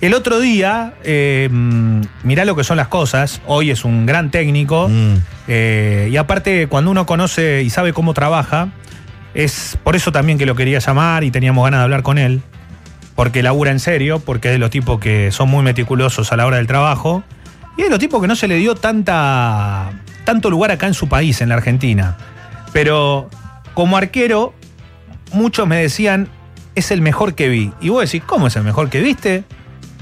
El otro día, eh, mirá lo que son las cosas, hoy es un gran técnico, Mm. eh, y aparte cuando uno conoce y sabe cómo trabaja, es por eso también que lo quería llamar y teníamos ganas de hablar con él, porque labura en serio, porque es de los tipos que son muy meticulosos a la hora del trabajo, y es de los tipos que no se le dio tanta, tanto lugar acá en su país, en la Argentina. Pero como arquero, muchos me decían, es el mejor que vi. Y vos decís, ¿cómo es el mejor que viste?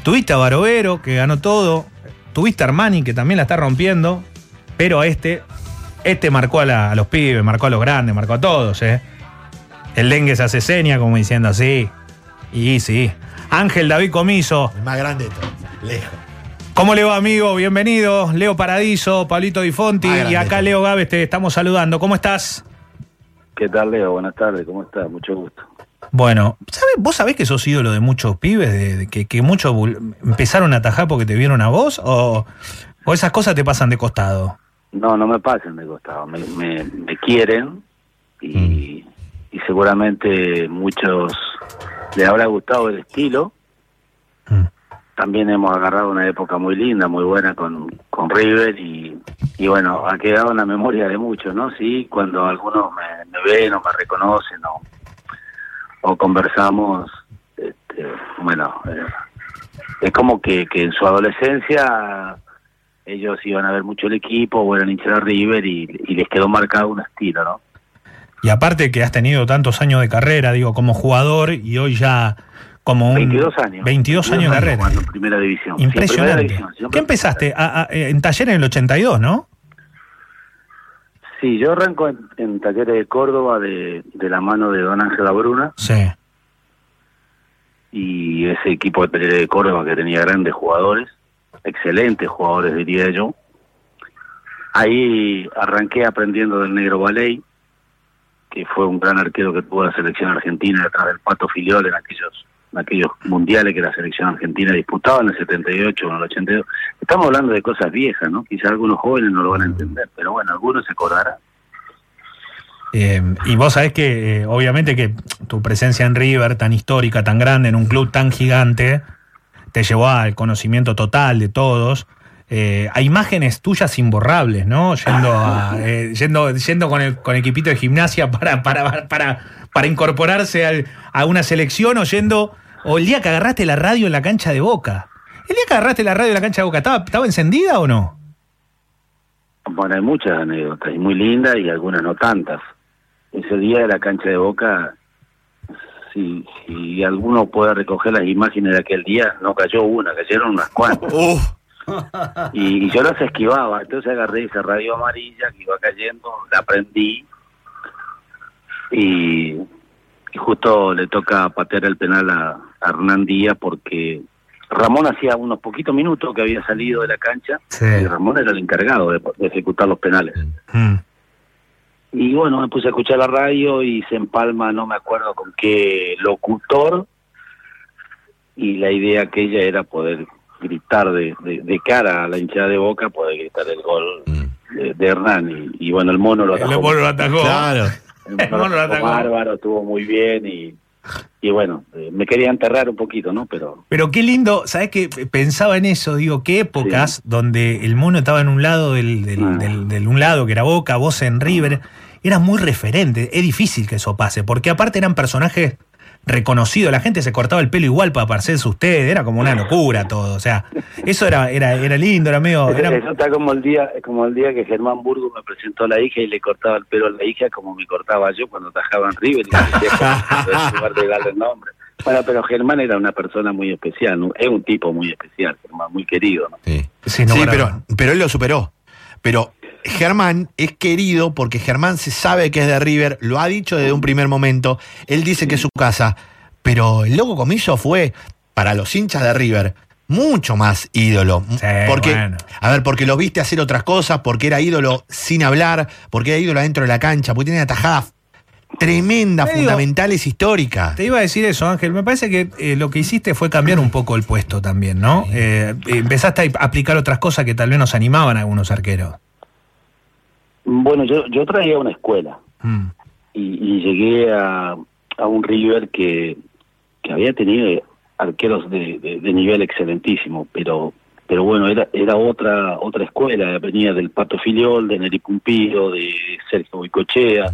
Tuviste a Barovero, que ganó todo. Tuviste a Armani, que también la está rompiendo. Pero a este, este marcó a, la- a los pibes, marcó a los grandes, marcó a todos, ¿eh? El dengue se hace seña, como diciendo así. Y sí. Ángel David Comiso. El más grande de todos. Lejos. ¿Cómo le va, amigo? Bienvenido. Leo Paradiso, Pablito Di Fonti. Ah, y acá Leo Gávez te estamos saludando. ¿Cómo estás? ¿Qué tal, Leo? Buenas tardes, ¿cómo estás? Mucho gusto. Bueno, ¿sabe- ¿vos sabés que sos ídolo de muchos pibes? De, de que, que muchos empezaron a atajar porque te vieron a vos? ¿O, o esas cosas te pasan de costado? No, no me pasen de costado, me, me, me quieren y, y seguramente muchos les habrá gustado el estilo. Mm. También hemos agarrado una época muy linda, muy buena con, con River y, y bueno, ha quedado en la memoria de muchos, ¿no? Sí, cuando algunos me, me ven o me reconocen o, o conversamos, este, bueno, eh, es como que, que en su adolescencia ellos iban a ver mucho el equipo o eran hinchas de River y, y les quedó marcado un estilo, ¿no? Y aparte que has tenido tantos años de carrera, digo, como jugador y hoy ya como un... 22 años. 22 años de carrera. en primera división. Primera Impresionante. división, ¿Qué empezaste? A- a- en taller en el 82, ¿no? Sí, yo arranco en, en Talleres de Córdoba de, de la mano de Don Ángel Bruna Sí. y ese equipo de Talleres de Córdoba que tenía grandes jugadores, excelentes jugadores diría yo. Ahí arranqué aprendiendo del negro Baley, que fue un gran arquero que tuvo la selección argentina detrás del Pato Filiol en aquellos aquellos mundiales que la selección argentina disputaba en el 78 o en el 82. Estamos hablando de cosas viejas, ¿no? Quizás algunos jóvenes no lo van a entender, pero bueno, algunos se acordarán. Eh, y vos sabés que, eh, obviamente, que tu presencia en River, tan histórica, tan grande, en un club tan gigante, te llevó al conocimiento total de todos. Eh, hay imágenes tuyas imborrables, ¿no? Yendo, a- eh, yendo, yendo con, el, con equipito de gimnasia para, para, para, para incorporarse al- a una selección o yendo. O el día que agarraste la radio en la cancha de Boca. ¿El día que agarraste la radio en la cancha de Boca estaba, estaba encendida o no? Bueno, hay muchas anécdotas, y muy lindas y algunas no tantas. Ese día de la cancha de Boca, si, si alguno puede recoger las imágenes de aquel día, no cayó una, cayeron unas cuantas. Y, y yo las esquivaba, entonces agarré esa radio amarilla que iba cayendo, la prendí y, y justo le toca patear el penal a, a Hernán Díaz porque Ramón hacía unos poquitos minutos que había salido de la cancha Sí. y Ramón era el encargado de, de ejecutar los penales. Mm. Y bueno, me puse a escuchar la radio y se empalma, no me acuerdo con qué locutor, y la idea aquella era poder gritar de, de, de cara a la hinchada de boca, poder gritar el gol de, de Hernán. Y, y bueno, el mono lo atajó. El mono lo atajó. Claro. El el mono lo atajó. bárbaro, estuvo muy bien y, y bueno, eh, me quería enterrar un poquito, ¿no? Pero Pero qué lindo, ¿sabes qué? Pensaba en eso, digo, qué épocas donde el mono estaba en un lado del, del, Ah. del- del un lado que era Boca, vos en River, era muy referente. Es difícil que eso pase, porque aparte eran personajes reconocidos, la gente se cortaba el pelo igual para parecerse a ustedes, era como una locura todo. O sea, eso era, era, era lindo, era medio. eso, era- eso está como el día como el día que Germán Burgo me presentó a la hija y le cortaba el pelo a la hija como me cortaba yo cuando tajaba en River y me de darle el nombre. Bueno, pero Germán era una persona muy especial, ¿no? es un tipo muy especial, Germán, muy querido, ¿no? Sí, Sí, no, Sí, pero, pero él lo superó. Pero Germán es querido porque Germán se sabe que es de River, lo ha dicho desde un primer momento, él dice que es su casa, pero el loco comiso fue, para los hinchas de River, mucho más ídolo. Sí, porque, bueno. A ver, porque lo viste hacer otras cosas, porque era ídolo sin hablar, porque era ídolo adentro de la cancha, porque tenía atajadas tremendas, digo- fundamentales, históricas. Te iba a decir eso, Ángel. Me parece que eh, lo que hiciste fue cambiar un poco el puesto también, ¿no? Eh, empezaste a aplicar otras cosas que tal vez nos animaban a algunos arqueros. Bueno, yo, yo traía una escuela Mm. y, y llegué a, a un River que, que había tenido arqueros de, de, de nivel excelentísimo, pero pero bueno, era era otra otra escuela, venía del Pato Filiol, de Neri Pumpido, de Sergio Boicochea,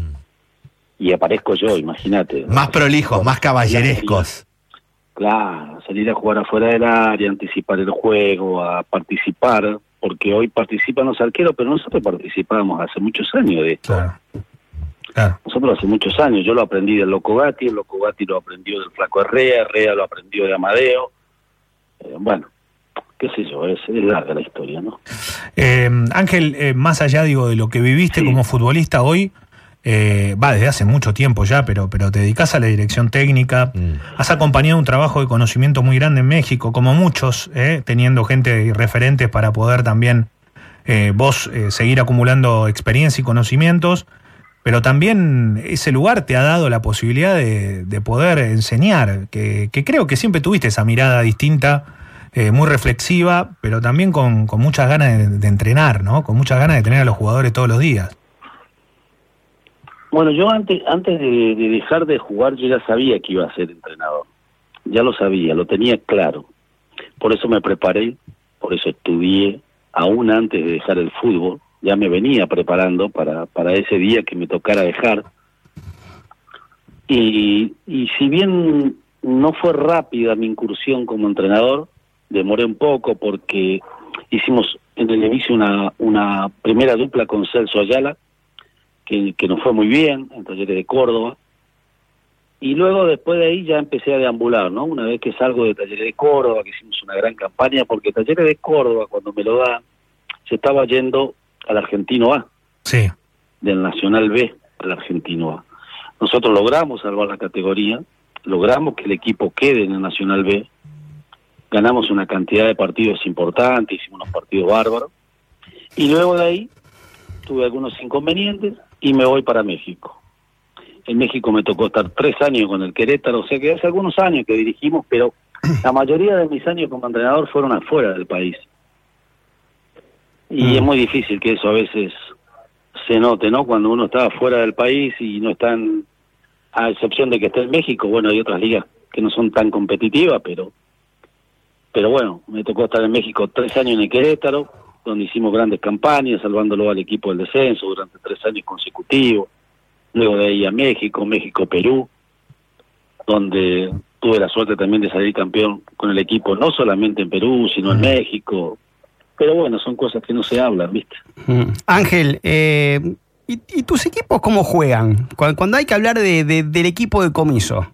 y aparezco yo, imagínate. Más prolijos, más caballerescos. Claro, salir a jugar afuera del área, anticipar el juego, a participar, porque hoy participan los arqueros, pero nosotros participábamos hace muchos años de esto. Claro. Claro. Nosotros hace muchos años, yo lo aprendí del Loco Gatti, el Loco Gatti lo aprendió del Flaco Herrea, Herrea lo aprendió de Amadeo. Eh, bueno, qué sé yo, es, es larga la historia, ¿no? Eh, Ángel, eh, más allá digo de lo que viviste Sí. como futbolista hoy, eh, va desde hace mucho tiempo ya, pero, pero te dedicas a la dirección técnica, Mm. has acompañado un trabajo de conocimiento muy grande en México, como muchos, eh, teniendo gente y referentes para poder también eh, vos seguir acumulando experiencia y conocimientos, pero también ese lugar te ha dado la posibilidad de, de poder enseñar, que, que creo que siempre tuviste esa mirada distinta, muy reflexiva, pero también con, con muchas ganas de, de entrenar, ¿no? Con muchas ganas de tener a los jugadores todos los días. Bueno, yo antes antes de, de dejar de jugar yo ya sabía que iba a ser entrenador. Ya lo sabía, lo tenía claro. Por eso me preparé, por eso estudié, aún antes de dejar el fútbol. Ya me venía preparando para, para ese día que me tocara dejar. Y, y si bien no fue rápida mi incursión como entrenador, demoré un poco porque hicimos en el una, una primera dupla con Celso Ayala, que, que nos fue muy bien en Talleres de Córdoba. Y luego después de ahí ya empecé a deambular, ¿no? Una vez que salgo de Talleres de Córdoba, que hicimos una gran campaña, porque Talleres de Córdoba, cuando me lo da, se estaba yendo al Argentino A, Sí. del Nacional B al Argentino A. Nosotros logramos salvar la categoría, logramos que el equipo quede en el Nacional B, ganamos una cantidad de partidos importantes, hicimos unos partidos bárbaros, y luego de ahí tuve algunos inconvenientes y me voy para México. En México me tocó estar tres años con el Querétaro, o sea que hace algunos años que dirigimos, pero la mayoría de mis años como entrenador fueron afuera del país. Y Mm. es muy difícil que eso a veces se note, ¿no? Cuando uno está fuera del país y no está en, a excepción de que esté en México, bueno, hay otras ligas que no son tan competitivas, pero pero bueno, me tocó estar en México tres años en el Querétaro, donde hicimos grandes campañas, salvándolo al equipo del descenso durante tres años consecutivos. Luego de ahí a México, México-Perú, donde tuve la suerte también de salir campeón con el equipo, no solamente en Perú, sino en México. Pero bueno, son cosas que no se hablan, ¿viste? Ángel, eh, ¿y, y tus equipos cómo juegan? Cu- Cuando hay que hablar de, de- del equipo de comiso,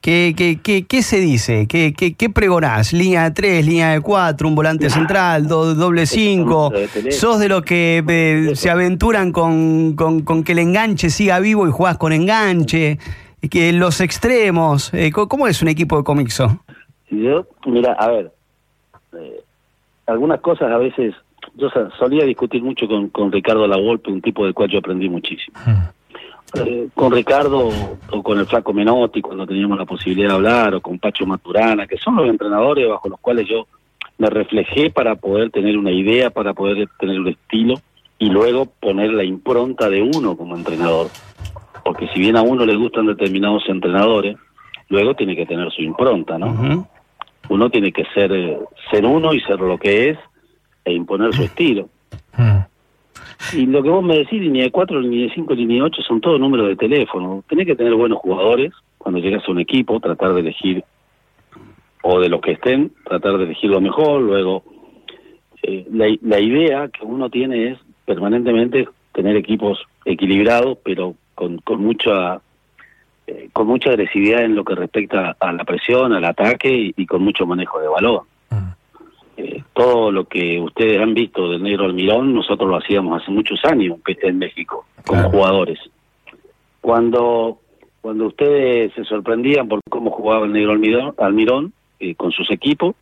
¿qué, qué, qué, qué se dice? ¿Qué, qué, qué pregonás? ¿Línea de 3, línea de 4, un volante central, do- doble 5? de teléfono. ¿Sos de los que eh, se aventuran con, con- con que el enganche siga vivo y jugás con enganche? Que los extremos, eh, ¿cómo es un equipo de comiso? Yo, mira, a ver, eh, algunas cosas a veces, yo solía discutir mucho con, con Ricardo Lavolpe, un tipo del cual yo aprendí muchísimo. Eh, con Ricardo o con el Flaco Menotti, cuando teníamos la posibilidad de hablar, o con Pacho Maturana, que son los entrenadores bajo los cuales yo me reflejé para poder tener una idea, para poder tener un estilo y luego poner la impronta de uno como entrenador. Porque si bien a uno le gustan determinados entrenadores, luego tiene que tener su impronta, ¿no? Uno tiene que ser eh, ser uno y ser lo que es e imponer su estilo. Mm. Y lo que vos me decís, línea de 4, línea de 5, línea de 8, son todos números de teléfono. Tenés que tener buenos jugadores cuando llegas a un equipo, tratar de elegir, o de los que estén, tratar de elegir lo mejor. Luego, eh, la, idea que uno tiene es permanentemente tener equipos equilibrados, pero con, con mucha eh, con mucha agresividad en lo que respecta a la presión, al ataque y con mucho manejo de balón. Mm. Eh, todo lo que ustedes han visto del negro Almirón, nosotros lo hacíamos hace muchos años en- México, como Claro. jugadores. Cuando cuando ustedes se sorprendían por cómo jugaba el negro Almirón, Almirón eh, con sus equipos,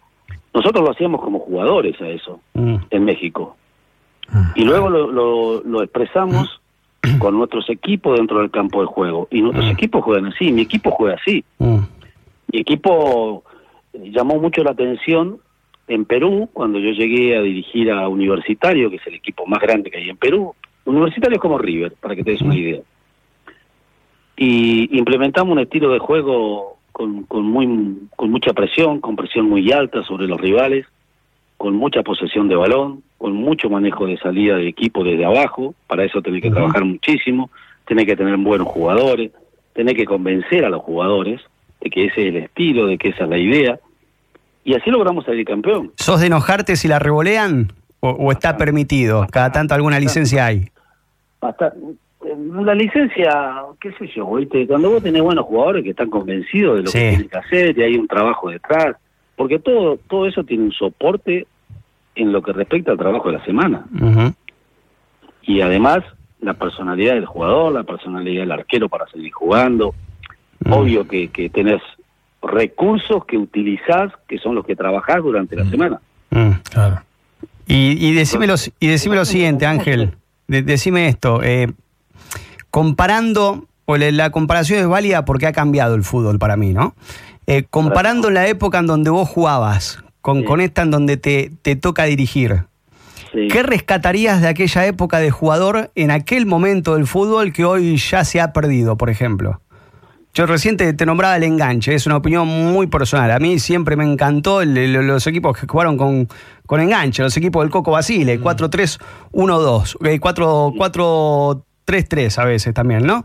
nosotros lo hacíamos como jugadores a eso, Mm. en México. Mm. Y luego lo, lo, lo expresamos con nuestros equipos dentro del campo de juego. Y nuestros Mm. equipos juegan así, mi equipo juega así. Mm. Mi equipo eh, llamó mucho la atención en Perú, cuando yo llegué a dirigir a Universitario, que es el equipo más grande que hay en Perú. Universitario es como River, para que te des una idea. Y implementamos un estilo de juego con, con, muy, con mucha presión, con presión muy alta sobre los rivales, con mucha posesión de balón, con mucho manejo de salida de equipo desde abajo, para eso tenés que trabajar muchísimo, tenés que tener buenos jugadores, tenés que convencer a los jugadores de que ese es el estilo, de que esa es la idea, y así logramos salir campeón. ¿Sos de enojarte si la revolean o, o está permitido? Cada tanto alguna licencia hay. Hasta, la licencia, qué sé yo, ¿viste? cuando vos tenés buenos jugadores que están convencidos de lo Sí. que tienen que hacer y hay un trabajo detrás, porque todo todo eso tiene un soporte en lo que respecta al trabajo de la semana. Y además, la personalidad del jugador, la personalidad del arquero para seguir jugando. Obvio que, que tenés recursos que utilizás, que son los que trabajás durante la semana. Mm. Claro. Y, y decime lo, y decime lo siguiente, Ángel. De- decime esto. eh, comparando, o la, la comparación es válida porque ha cambiado el fútbol para mí, ¿no? Eh, comparando la época en donde vos jugabas con, Sí. con esta en donde te, te toca dirigir. Sí. ¿Qué rescatarías de aquella época de jugador en aquel momento del fútbol que hoy ya se ha perdido, por ejemplo? Yo recién te, nombraba el enganche, es una opinión muy personal. A mí siempre me encantó el- los equipos que jugaron con, con enganche, los equipos del Coco Basile, 4-3-1-2, eh, 4 4-3-3 a veces también, ¿no?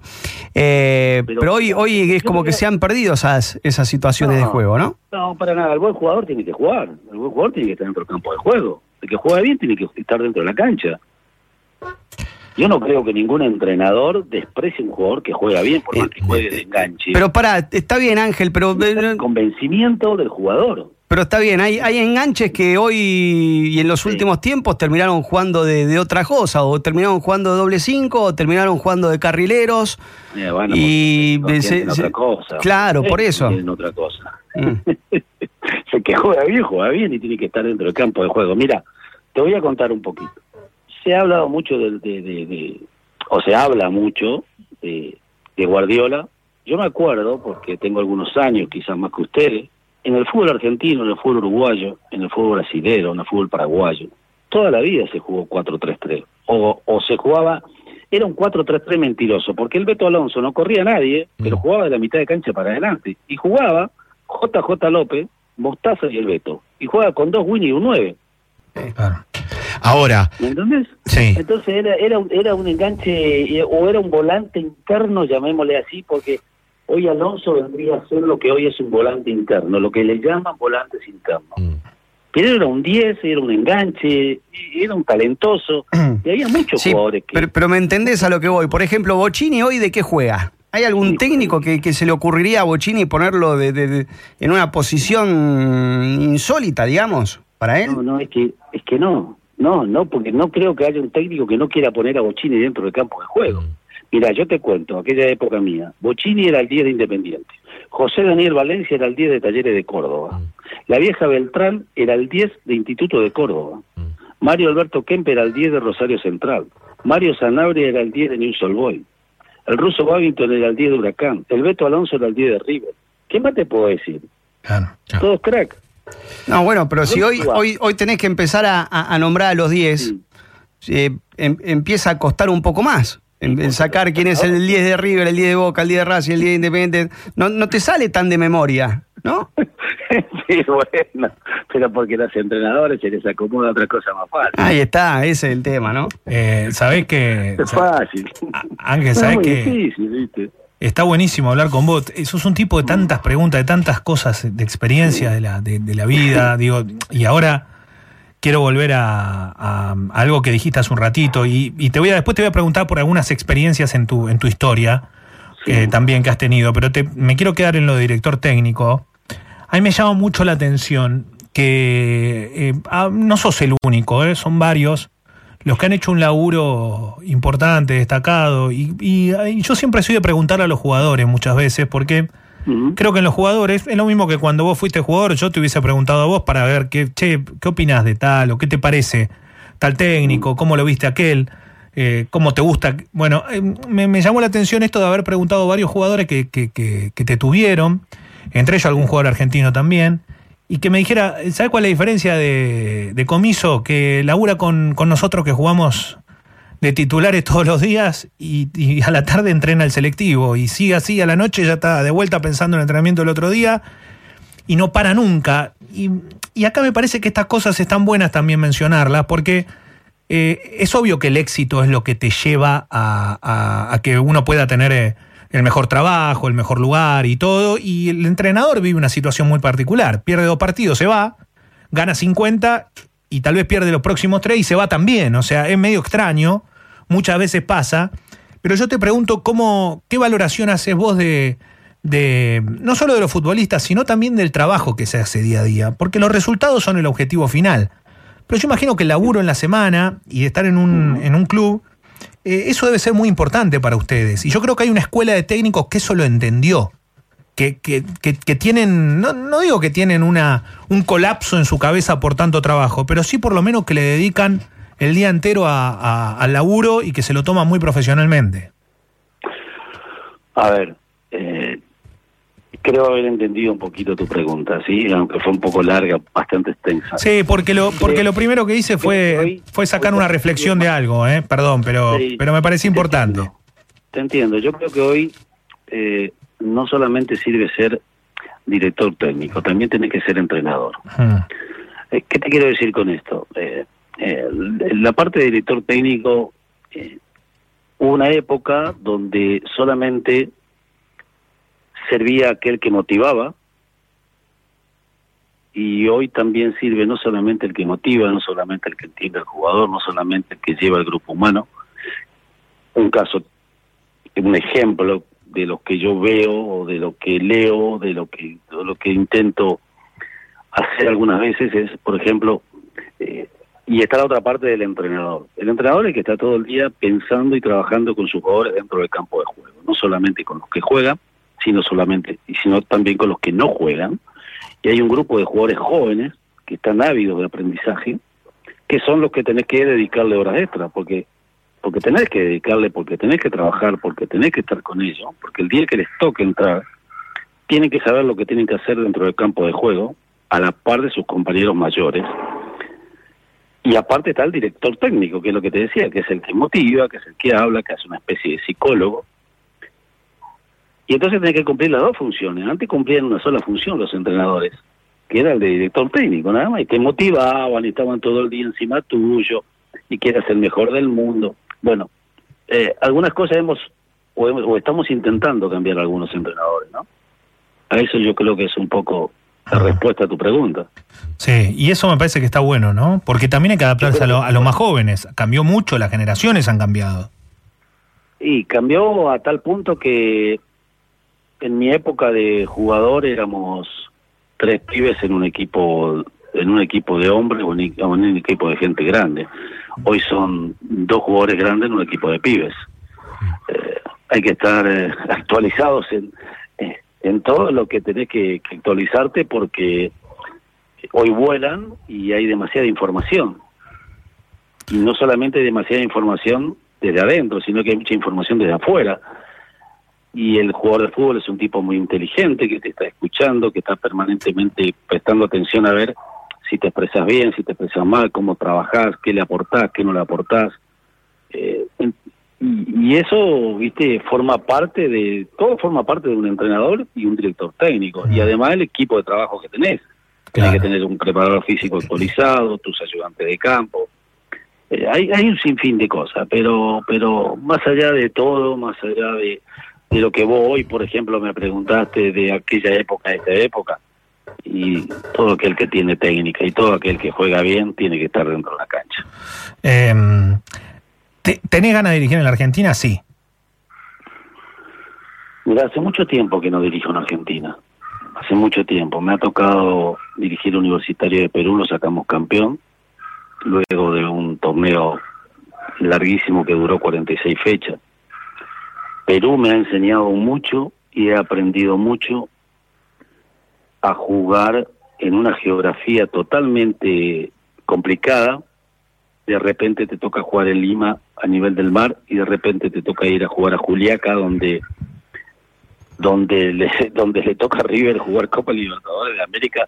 Eh, pero, Pero- hoy, hoy es como que se han perdido esas, esas situaciones de juego, ¿no? No, para nada. El buen jugador tiene que jugar. El buen jugador tiene que estar dentro del campo de juego. El que juega bien tiene que estar dentro de la cancha. Yo no creo que ningún entrenador desprecie un jugador que juega bien, por más que juegue de enganche. Pero para, está bien Ángel, pero... el convencimiento del jugador. Pero está bien, hay, hay enganches que hoy y en los Sí. últimos tiempos terminaron jugando de, de otra cosa, o terminaron jugando de doble cinco, o terminaron jugando de carrileros. Eh, bueno, Y se- otra cosa. claro, por eso. Entienden otra cosa. Mm. el que juega bien, juega bien y tiene que estar dentro del campo de juego. Mira, te voy a contar un poquito. Se ha hablado mucho de, de- de- de- o se habla mucho de, de Guardiola. Yo me acuerdo, porque tengo algunos años, quizás más que ustedes, en el fútbol argentino, en el fútbol uruguayo, en el fútbol brasilero, en el fútbol paraguayo, toda la vida se jugó 4-3-3. O, o se jugaba, era un 4-3-3 mentiroso, porque el Beto Alonso no corría a nadie, pero jugaba de la mitad de cancha para adelante. Y jugaba JJ López, Mostaza y el Beto. Y jugaba con dos Winnie y un 9. Claro. Ahora, ¿Me entendés? sí. Entonces era, era, un- era un enganche eh, o era un volante interno, llamémosle así, porque hoy Alonso vendría a ser lo que hoy es un volante interno, lo que le llaman volantes internos. Mm. Pero era un 10, era un enganche, era un talentoso, y había muchos Sí, jugadores que... pero, pero me entendés a lo que voy. Por ejemplo, Bocini hoy de qué juega. ¿Hay algún técnico que, que se le ocurriría a Bocini ponerlo de, de- de- en una posición insólita, digamos, para él? No, no, es que, es que no, no, no, porque no creo que haya un técnico que no quiera poner a Bocini dentro del campo de juego. Mira, yo te cuento, aquella época mía, Bocini era el 10 de Independiente, José Daniel Valencia era el 10 de Talleres de Córdoba, la vieja Beltrán era el 10 de Instituto de Córdoba, Mario Alberto Kemp era el 10 de Rosario Central, Mario Sanabria era el 10 de News Old Boy, el ruso Babington era el 10 de Huracán, el Beto Alonso era el 10 de River. ¿Qué más te puedo decir? Claro. Todos crack. No, bueno, pero si hoy, hoy, hoy tenés que empezar a, a- nombrar a los 10, Sí. eh, em- empieza a costar un poco más. En, en sacar quién es el 10 de River, el 10 de Boca, el 10 de Racing, el 10 de Independiente. No, no te sale tan de memoria, ¿no? sí, bueno, pero porque los entrenadores se les acomoda otra cosa más fácil. Ahí está, ese es el tema, ¿no? Eh, ¿Sabés que es fácil. Ángel, No es sabés muy que difícil, ¿viste? Está buenísimo hablar con vos? Sos un tipo de tantas preguntas, de tantas cosas, de experiencia de la, de, de la vida, digo, y ahora quiero volver a, a- a algo que dijiste hace un ratito y, y te voy a después te voy a preguntar por algunas experiencias en tu en tu historia eh, también que has tenido, pero te, me quiero quedar en lo de director técnico. A mí me llama mucho la atención que eh, ah, no sos el único, eh, son varios los que han hecho un laburo importante, destacado, y, y- y yo siempre soy de preguntarle a los jugadores muchas veces, porque creo que en los jugadores es lo mismo que cuando vos fuiste jugador, yo te hubiese preguntado a vos para ver qué, che, qué opinas de tal o qué te parece tal técnico, cómo lo viste aquel, eh, cómo te gusta. Bueno, eh, me, me llamó la atención esto de haber preguntado a varios jugadores que, que- que- que te tuvieron, entre ellos algún jugador argentino también, y que me dijera, ¿sabes cuál es la diferencia de, Comiso? Que labura con, nosotros que jugamos de titulares todos los días y, y a la tarde entrena el selectivo y sigue así a la noche ya está de vuelta pensando en el entrenamiento del otro día y no para nunca. Y, acá me parece que estas cosas están buenas también mencionarlas porque eh, es obvio que el éxito es lo que te lleva a que uno pueda tener eh, el mejor trabajo, el mejor lugar y todo. Y el entrenador vive una situación muy particular. Pierde dos partidos, se va, gana 50 y tal vez pierde los próximos tres y se va también. O sea, es medio extraño, muchas veces pasa. Pero yo te pregunto, ¿cómo, ¿qué valoración haces vos de, de no solo de los futbolistas, sino también del trabajo que se hace día a día? Porque los resultados son el objetivo final. Pero yo imagino que el laburo en la semana y estar en un, en un club, eh, eso debe ser muy importante para ustedes. Y yo creo que hay una escuela de técnicos que eso lo entendió. Que, que- que- que tienen, no, no digo que tienen una, un colapso en su cabeza por tanto trabajo, pero sí por lo menos que le dedican el día entero a- al laburo y que se lo toman muy profesionalmente. A ver, creo haber entendido un poquito tu pregunta, ¿sí? Aunque fue un poco larga, bastante extensa. Sí, porque lo, porque lo primero que hice fue, fue sacar una reflexión de algo, ¿eh? perdón, pero, Sí. pero me parece importante. Te entiendo. Yo creo que hoy eh, no solamente sirve ser director técnico, también tenés que ser entrenador. Eh, ¿Qué te quiero decir con esto? Eh, eh, la parte de director técnico, hubo una época donde solamente servía aquel que motivaba y hoy también sirve no solamente el que motiva, no solamente el que entiende al jugador, no solamente el que lleva el grupo humano. Un caso, un ejemplo de lo que yo veo o de lo que leo, de lo que, lo que intento hacer algunas veces es, por ejemplo, eh, y está la otra parte del entrenador. El entrenador es el que está todo el día pensando y trabajando con sus jugadores dentro del campo de juego, no solamente con los que juegan, sino solamente y sino también con los que no juegan. Y hay un grupo de jugadores jóvenes que están ávidos de aprendizaje, que son los que tenés que dedicarle horas extras, porque porque tenés que dedicarle, porque tenés que trabajar, porque tenés que estar con ellos, porque el día que les toque entrar, tienen que saber lo que tienen que hacer dentro del campo de juego, a la par de sus compañeros mayores. Y aparte está el director técnico, que es lo que te decía, que es el que motiva, que es el que habla, que hace una especie de psicólogo. Y entonces tenés que cumplir las dos funciones. Antes cumplían una sola función los entrenadores, que era el de director técnico, nada más, y te motivaban y estaban todo el día encima tuyo, y que eras el mejor del mundo. Bueno, eh, algunas cosas hemos o, hemos- o estamos intentando cambiar algunos entrenadores, ¿no? A eso yo creo que es un poco la Ajá. respuesta a tu pregunta. Sí, y eso me parece que está bueno, ¿no? Porque también hay que adaptarse a, lo- a los más jóvenes. Cambió mucho, las generaciones han cambiado. Y cambió a tal punto que en mi época de jugador éramos tres pibes en un equipo en un equipo de hombres o en un equipo de gente grande. Hoy son dos jugadores grandes en un equipo de pibes. Eh, hay que estar eh, actualizados en, eh, en todo lo que tenés que, que actualizarte porque hoy vuelan y hay demasiada información. Y no solamente hay demasiada información desde adentro, sino que hay mucha información desde afuera. Y el jugador de fútbol es un tipo muy inteligente que te está escuchando, que está permanentemente prestando atención a ver si te expresas bien, si te expresas mal, cómo trabajás, qué le aportás, qué no le aportás. Eh, y, y eso, viste, forma parte de, todo forma parte de un entrenador y un director técnico. Y además el equipo de trabajo que tenés. Claro. que tener un preparador físico actualizado, tus ayudantes de campo. Eh, hay, hay un sinfín de cosas, pero, pero más allá de todo, más allá de, de lo que vos hoy, por ejemplo, me preguntaste de aquella época a esta época, y todo aquel que tiene técnica y todo aquel que juega bien tiene que estar dentro de la cancha. Eh, ¿te- ¿Tenés ganas de dirigir en la Argentina? Sí. Mira, hace mucho tiempo que no dirijo en Argentina. Hace mucho tiempo. Me ha tocado dirigir Universitario de Perú, lo sacamos campeón. Luego de un torneo larguísimo que duró 46 fechas. Perú me ha enseñado mucho y he aprendido mucho a jugar en una geografía totalmente complicada. De repente te toca jugar en Lima a nivel del mar y de repente te toca ir a jugar a Juliaca donde donde le, donde le toca a River jugar Copa Libertadores de América,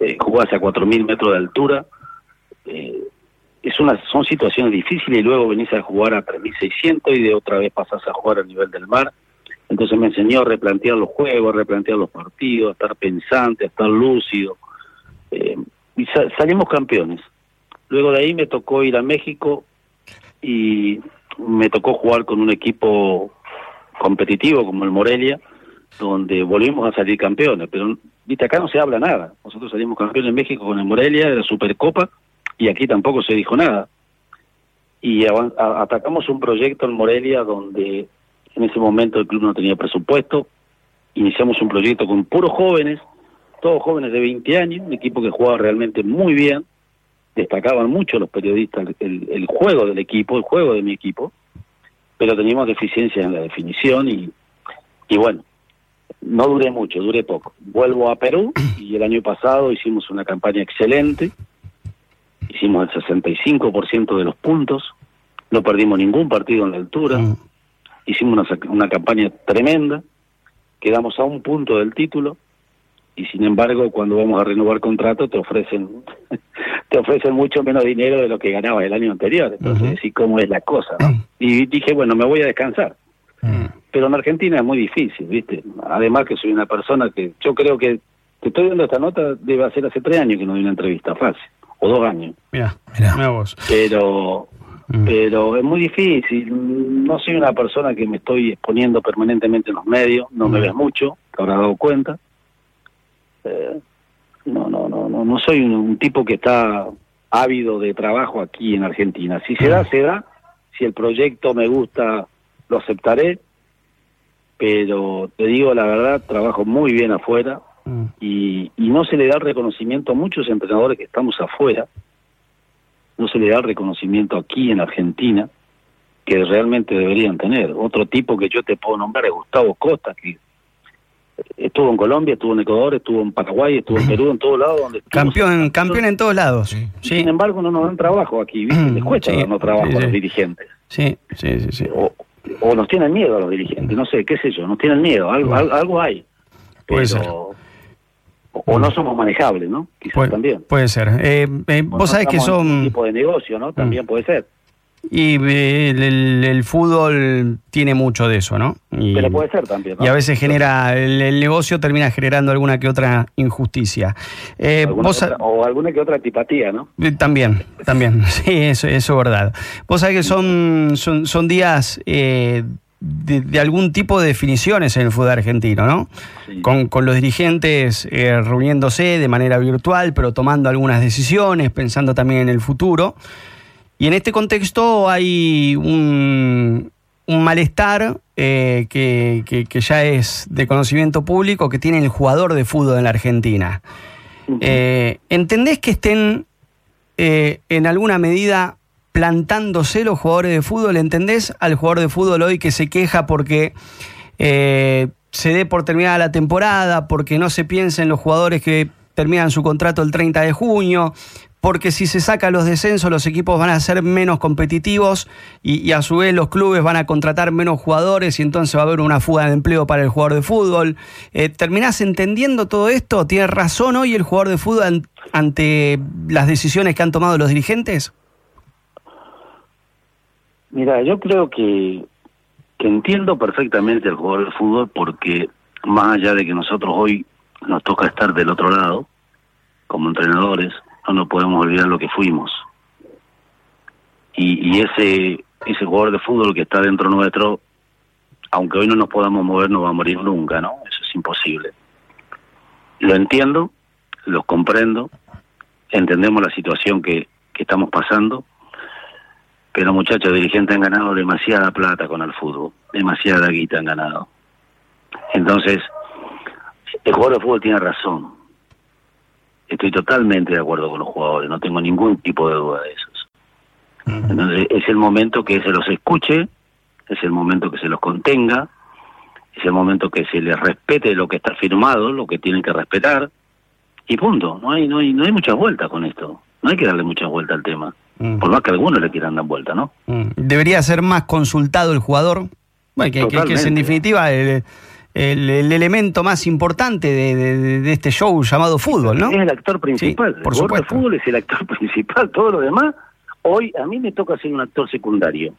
eh, jugás a 4.000 metros de altura, eh, es una, son situaciones difíciles y luego venís a jugar a 3600 y de otra vez pasás a jugar a nivel del mar. Entonces me enseñó a replantear los juegos, a replantear los partidos, a estar pensante, a estar lúcido. Eh, y salimos campeones. Luego de ahí me tocó ir a México y me tocó jugar con un equipo competitivo como el Morelia, donde volvimos a salir campeones. Pero, viste, acá no se habla nada. Nosotros salimos campeones en México con el Morelia de la Supercopa y aquí tampoco se dijo nada. Y atacamos un proyecto en Morelia donde en ese momento el club no tenía presupuesto. Iniciamos un proyecto con puros jóvenes, todos jóvenes de 20 años, un equipo que jugaba realmente muy bien. Destacaban mucho los periodistas el, el juego del equipo, el juego de mi equipo, pero teníamos deficiencias en la definición y, y bueno, no duré mucho, duré poco. Vuelvo a Perú y el año pasado hicimos una campaña excelente hicimos el 65% de los puntos, no perdimos ningún partido en la altura, mm. hicimos una, una campaña tremenda, quedamos a un punto del título y sin embargo cuando vamos a renovar contrato te ofrecen te ofrecen mucho menos dinero de lo que ganaba el año anterior, entonces así como es la cosa, mm. Y dije, bueno, me voy a descansar. Mm. Pero en Argentina es muy difícil, ¿viste? Además que soy una persona que yo creo que te estoy dando esta nota debe ser hace tres años que no doy una entrevista fácil o dos años. Mira, mira vos. Pero, mm. pero es muy difícil. No soy una persona que me estoy exponiendo permanentemente en los medios, no me mm. ves mucho, te habrás dado cuenta. Eh, no, no, no, no, no soy un, tipo que está ávido de trabajo aquí en Argentina. Si se da, mm. se da. Si el proyecto me gusta, lo aceptaré. Pero te digo la verdad, trabajo muy bien afuera, Mm. Y, no se le da el reconocimiento a muchos entrenadores que estamos afuera, no se le da el reconocimiento aquí en Argentina que realmente deberían tener. Otro tipo que yo te puedo nombrar es Gustavo Costa, que estuvo en Colombia, estuvo en Ecuador, estuvo en Paraguay, estuvo en Perú, en todos lados. Donde campeón, campeón en todos lados. Sin embargo, no nos dan trabajo aquí, ¿viste? Les cuesta darnos trabajo a los dirigentes. Sí, sí, sí. O, nos tienen miedo a los dirigentes, no sé, qué sé yo, nos tienen miedo, algo, algo, hay. Pero, o no somos manejables, ¿no? Quizás también. Puede ser. Eh, eh, vos sabés que son... Un tipo de negocio, ¿no? También mm. puede ser. Y eh, el, fútbol tiene mucho de eso, ¿no? Y, Pero puede ser también. Y a veces genera, el, negocio termina generando alguna que otra injusticia. o alguna que otra antipatía, ¿no? también, también. Sí, eso, eso es verdad. Vos sabés que son, son, son días de, algún tipo de definiciones en el fútbol argentino, ¿no? Con, los dirigentes eh, reuniéndose de manera virtual, pero tomando algunas decisiones, pensando también en el futuro. Y en este contexto hay un, malestar eh, que, ya es de conocimiento público que tiene el jugador de fútbol en la Argentina. Eh, ¿Entendés que estén en alguna medida plantándose los jugadores de fútbol. ¿Entendés al jugador de fútbol hoy que se queja porque eh, se dé por terminada la temporada, porque no se piensa en los jugadores que terminan su contrato el 30 de junio, porque si se sacan los descensos los equipos van a ser menos competitivos y, a su vez los clubes van a contratar menos jugadores y entonces va a haber una fuga de empleo para el jugador de fútbol. Eh, ¿Terminás entendiendo todo esto? ¿Tiene razón hoy el jugador de fútbol ante las decisiones que han tomado los dirigentes? Mira, yo creo que, que entiendo perfectamente el jugador de fútbol porque más allá de que nosotros hoy nos toca estar del otro lado, como entrenadores, no nos podemos olvidar lo que fuimos. Y, y ese, ese jugador de fútbol que está dentro nuestro, aunque hoy no nos podamos mover, no va a morir nunca, ¿no? Eso es imposible. Lo entiendo, lo comprendo, entendemos la situación que, que estamos pasando, pero muchachos dirigentes han ganado demasiada plata con el fútbol, demasiada guita han ganado. Entonces, el jugador de fútbol tiene razón. Estoy totalmente de acuerdo con los jugadores, no tengo ningún tipo de duda de eso. Entonces, es el momento que se los escuche, es el momento que se los contenga, es el momento que se les respete lo que está firmado, lo que tienen que respetar, y punto. No hay, no hay, no hay muchas vueltas con esto. No hay que darle muchas vueltas al tema. Mm. Por más que algunos le quieran dar vuelta, ¿no? Mm. Debería ser más consultado el jugador. Bueno, que, es en definitiva el, elemento más importante de, este show llamado fútbol, ¿no? Es el actor principal. por el supuesto. fútbol es el actor principal. Todo lo demás, Hoy a mí me toca ser un actor secundario.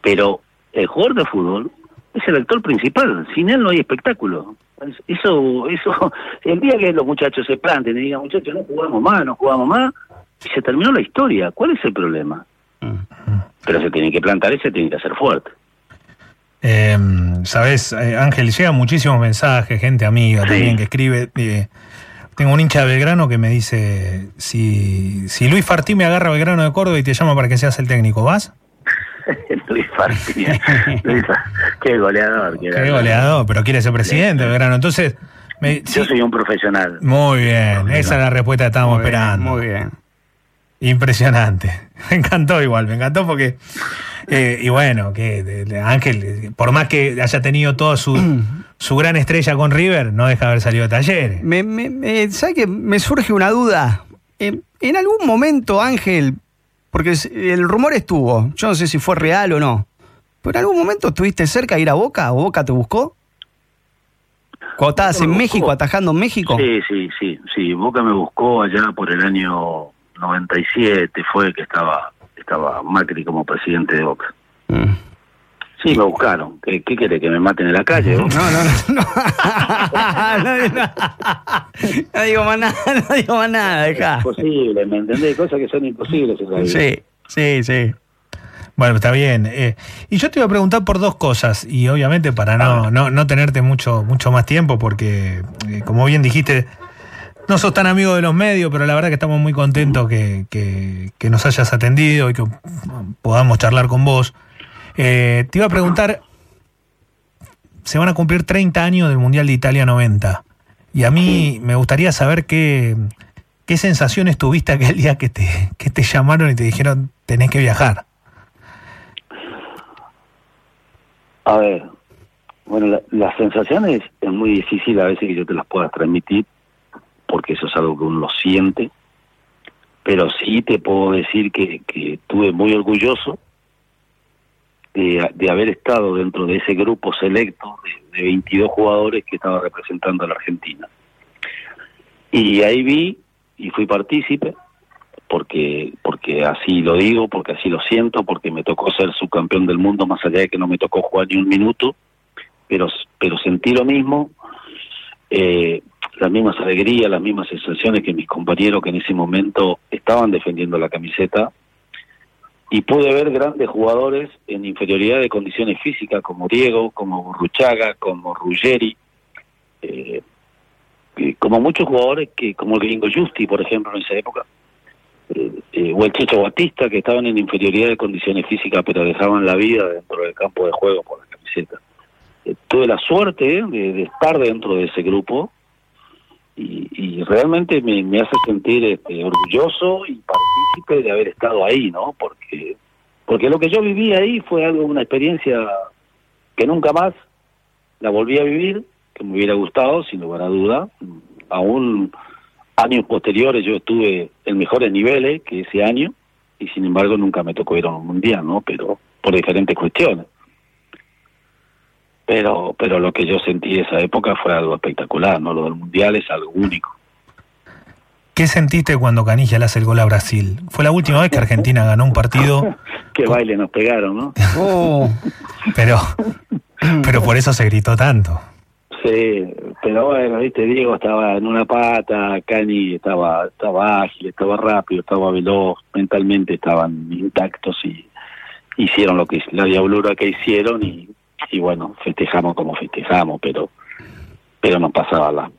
Pero el jugador de fútbol es el actor principal. Sin él no hay espectáculo. Eso, eso, el día que los muchachos se planten y digan, muchachos, no jugamos más, no jugamos más, y se terminó la historia. ¿Cuál es el problema? Pero se tiene que plantar y se tiene que hacer fuerte. Eh, Sabes, eh, Ángel, llega muchísimos mensajes, gente amiga Sí. también que escribe. eh, tengo un hincha de Belgrano que me dice: si, si Luis Fartí me agarra a Belgrano de Córdoba y te llama para que seas el técnico, ¿vas? Luis Farfí. Luis Qué goleador. era. Qué goleador, pero quiere ser presidente de Belgrano. Entonces, me, Yo sí, soy un profesional. muy bien, esa es la respuesta que estábamos Muy bien, esperando. Muy bien. Impresionante. Me encantó igual, me encantó porque. eh, y bueno, que de- de Ángel, por más que haya tenido toda su, su gran estrella con River, no deja de haber salido de talleres. Me, me, me- ¿Sabe que me surge una duda? En algún momento, Ángel, porque el rumor estuvo, yo no sé si fue real o no, pero en algún momento estuviste cerca de ir a Boca o Boca te buscó. Cuando estabas en. México, atajando en México. Sí, sí, sí, sí. Boca me buscó allá por el año 97, fue que estaba estaba Macri como presidente de Boca. Mm. Sí, me buscaron. ¿Qué, qué quiere? ¿Que me maten en la calle? No, no, no. No, no, no. No digo más nada, no digo más nada, dejá. Imposible, ¿me entendés? Cosas que son imposibles en. Sí, sí, sí. Bueno, está bien. eh, y yo te iba a preguntar por dos cosas, y obviamente para no, no, no tenerte mucho, mucho más tiempo, porque eh, como bien dijiste, no sos tan amigo de los medios, pero la verdad que estamos muy contentos que, nos hayas atendido y que podamos charlar con vos. Eh, te iba a preguntar, se van a cumplir 30 años del Mundial de Italia 90, y a mí me gustaría saber qué, qué sensaciones tuviste aquel día que te, que te llamaron y te dijeron tenés que viajar. A ver, bueno, la- las sensaciones es muy difícil a veces que yo te las pueda transmitir, porque eso es algo que uno siente, pero sí te puedo decir que, que estuve muy orgulloso de, de haber estado dentro de ese grupo selecto de, de 22 jugadores que estaba representando a la Argentina. Y ahí vi y fui partícipe, porque porque así lo digo, porque así lo siento, porque me tocó ser subcampeón del mundo, más allá de que no me tocó jugar ni un minuto, pero, pero sentí lo mismo, eh, las mismas alegrías, las mismas sensaciones que mis compañeros que en ese momento estaban defendiendo la camiseta, y pude ver grandes jugadores en inferioridad de condiciones físicas, como Diego, como Burruchaga, como Ruggeri, eh, como muchos jugadores que, como el gringo Justi, por ejemplo, en esa época, eh, eh, o el Checho Batista, que estaban en inferioridad de condiciones físicas, pero dejaban la vida dentro del campo de juego por la camiseta. Eh, tuve la suerte de estar dentro de ese grupo y, y realmente me, me hace sentir este, orgulloso y partícipe de haber estado ahí, ¿no? Porque, porque lo que yo viví ahí fue algo, una experiencia que nunca más la volví a vivir, que me hubiera gustado, sin lugar a duda. Aún años posteriores yo estuve en mejores niveles que ese año y sin embargo nunca me tocó ir a un mundial, ¿no? Pero por diferentes cuestiones. Pero pero lo que yo sentí esa época fue algo espectacular, ¿no? Lo del mundial es algo único. ¿Qué sentiste cuando Canilla le hace el gol a Brasil? Fue la última vez que Argentina ganó un partido, Qué baile nos pegaron, ¿no? Oh, pero, pero por eso se gritó tanto. Sí, pero bueno, viste, Diego estaba en una pata, Cani estaba, estaba ágil, estaba rápido, estaba veloz, mentalmente estaban intactos y hicieron lo que la diablura que hicieron y, y bueno, festejamos como festejamos, pero pero nos pasaba la,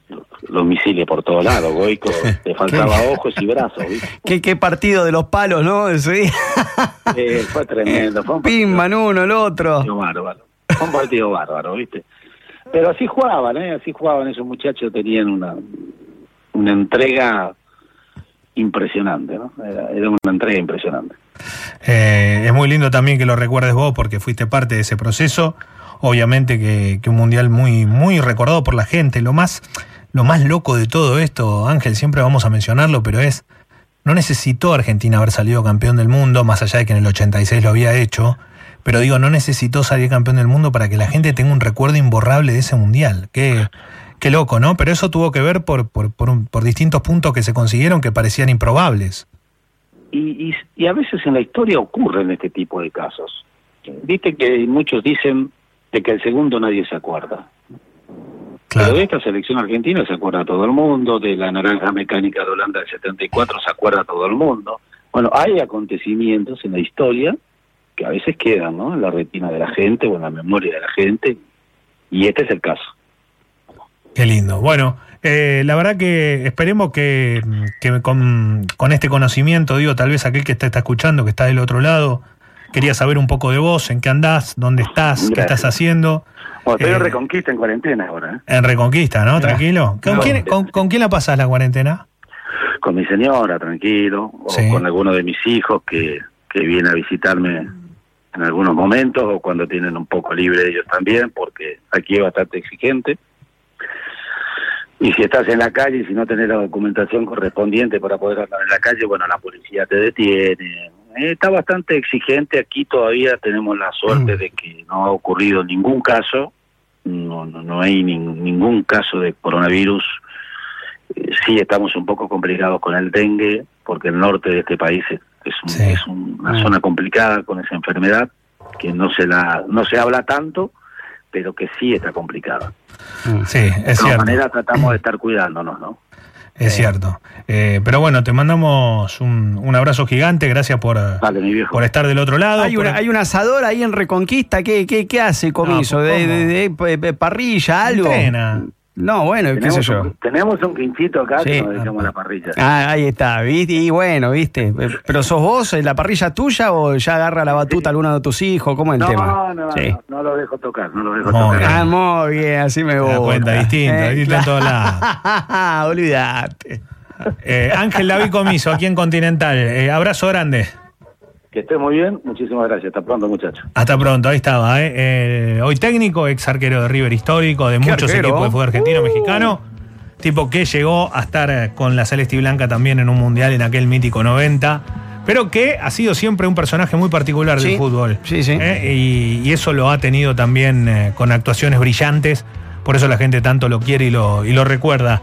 los misiles por todos lados, Goico, le faltaba ojos y brazos, ¿viste? qué, qué partido de los palos, ¿no? Eh, fue tremendo, fue un Pimban uno, el otro. partido bárbaro. Fue un partido bárbaro, ¿viste? Pero así jugaban, ¿eh? Así jugaban esos muchachos, tenían una, una entrega impresionante, ¿no? Era, era una entrega impresionante. Eh, es muy lindo también que lo recuerdes vos porque fuiste parte de ese proceso. Obviamente que, un mundial muy, muy recordado por la gente. Lo más, lo más loco de todo esto, Ángel, siempre vamos a mencionarlo, pero es, no necesitó Argentina haber salido campeón del mundo, más allá de que en el 86 lo había hecho, pero digo, no necesitó salir campeón del mundo para que la gente tenga un recuerdo imborrable de ese mundial. Qué, qué loco, ¿no? Pero eso tuvo que ver por, por, por distintos puntos que se consiguieron que parecían improbables. Y, y, y a veces en la historia ocurren este tipo de casos. Viste que muchos dicen de que el segundo nadie se acuerda. Pero de esta selección argentina se acuerda todo el mundo, de la naranja mecánica de Holanda del 74 se acuerda todo el mundo. Bueno, hay acontecimientos en la historia que a veces quedan ¿no? en la retina de la gente o en la memoria de la gente, y este es el caso. Qué lindo. Bueno, eh, la verdad que esperemos que, que con, con, este conocimiento, digo, tal vez aquel que está, está, escuchando, que está del otro lado, quería saber un poco de vos, en qué andás, dónde estás, Gracias. qué estás haciendo. Bueno, estoy eh, en Reconquista en cuarentena ahora. ¿eh? En Reconquista, ¿no? Tranquilo. ¿Con, quién, con, con quién la pasás la cuarentena? Con mi señora, tranquilo, o sí. con alguno de mis hijos que, que viene a visitarme en algunos momentos o cuando tienen un poco libre ellos también, porque aquí es bastante exigente. Y si estás en la calle y si no tenés la documentación correspondiente para poder andar en la calle, bueno, la policía te detiene. Está bastante exigente. Aquí todavía tenemos la suerte de que no ha ocurrido ningún caso. No, no, no hay ni, ningún caso de coronavirus. Eh, sí estamos un poco complicados con el dengue, porque el norte de este país es, es, un, sí. es una zona complicada con esa enfermedad, que no se, la, no se habla tanto, pero que sí está complicada. Sí, es de cierto. todas maneras tratamos de estar cuidándonos, ¿no? Es eh. cierto. Eh, pero bueno, te mandamos un, un abrazo gigante. Gracias por, vale, por estar del otro lado. Hay, por... una, hay un asador ahí en Reconquista. ¿Qué, qué, qué hace Comiso? No, ¿De, de, de, de, parrilla, algo? Entrena. No, bueno, qué sé yo. Un, tenemos un quinchito acá sí. que nos dejamos la parrilla. Ah, ahí está, ¿viste? Y bueno, ¿viste? Pero sos vos, la parrilla tuya o ya agarra la batuta sí. alguno de tus hijos? ¿Cómo es el no, tema? No, no, sí. no, no, lo dejo tocar, no lo dejo muy tocar. Bien. Ah, muy bien, así me voy. cuenta distinto, eh, distinto en todos lados. Olvídate. Eh, Ángel David Comiso, aquí en Continental. Eh, abrazo grande. Que esté muy bien, muchísimas gracias. Hasta pronto, muchachos. Hasta pronto, ahí estaba. ¿eh? Eh, hoy técnico, ex arquero de River histórico, de muchos arquero? equipos de fútbol argentino, uh. mexicano. Tipo que llegó a estar eh, con la Celeste y Blanca también en un mundial en aquel mítico 90. Pero que ha sido siempre un personaje muy particular sí, del fútbol. Sí, sí. ¿eh? Y, y, eso lo ha tenido también con actuaciones brillantes. Por eso la gente tanto lo quiere y lo, y lo recuerda.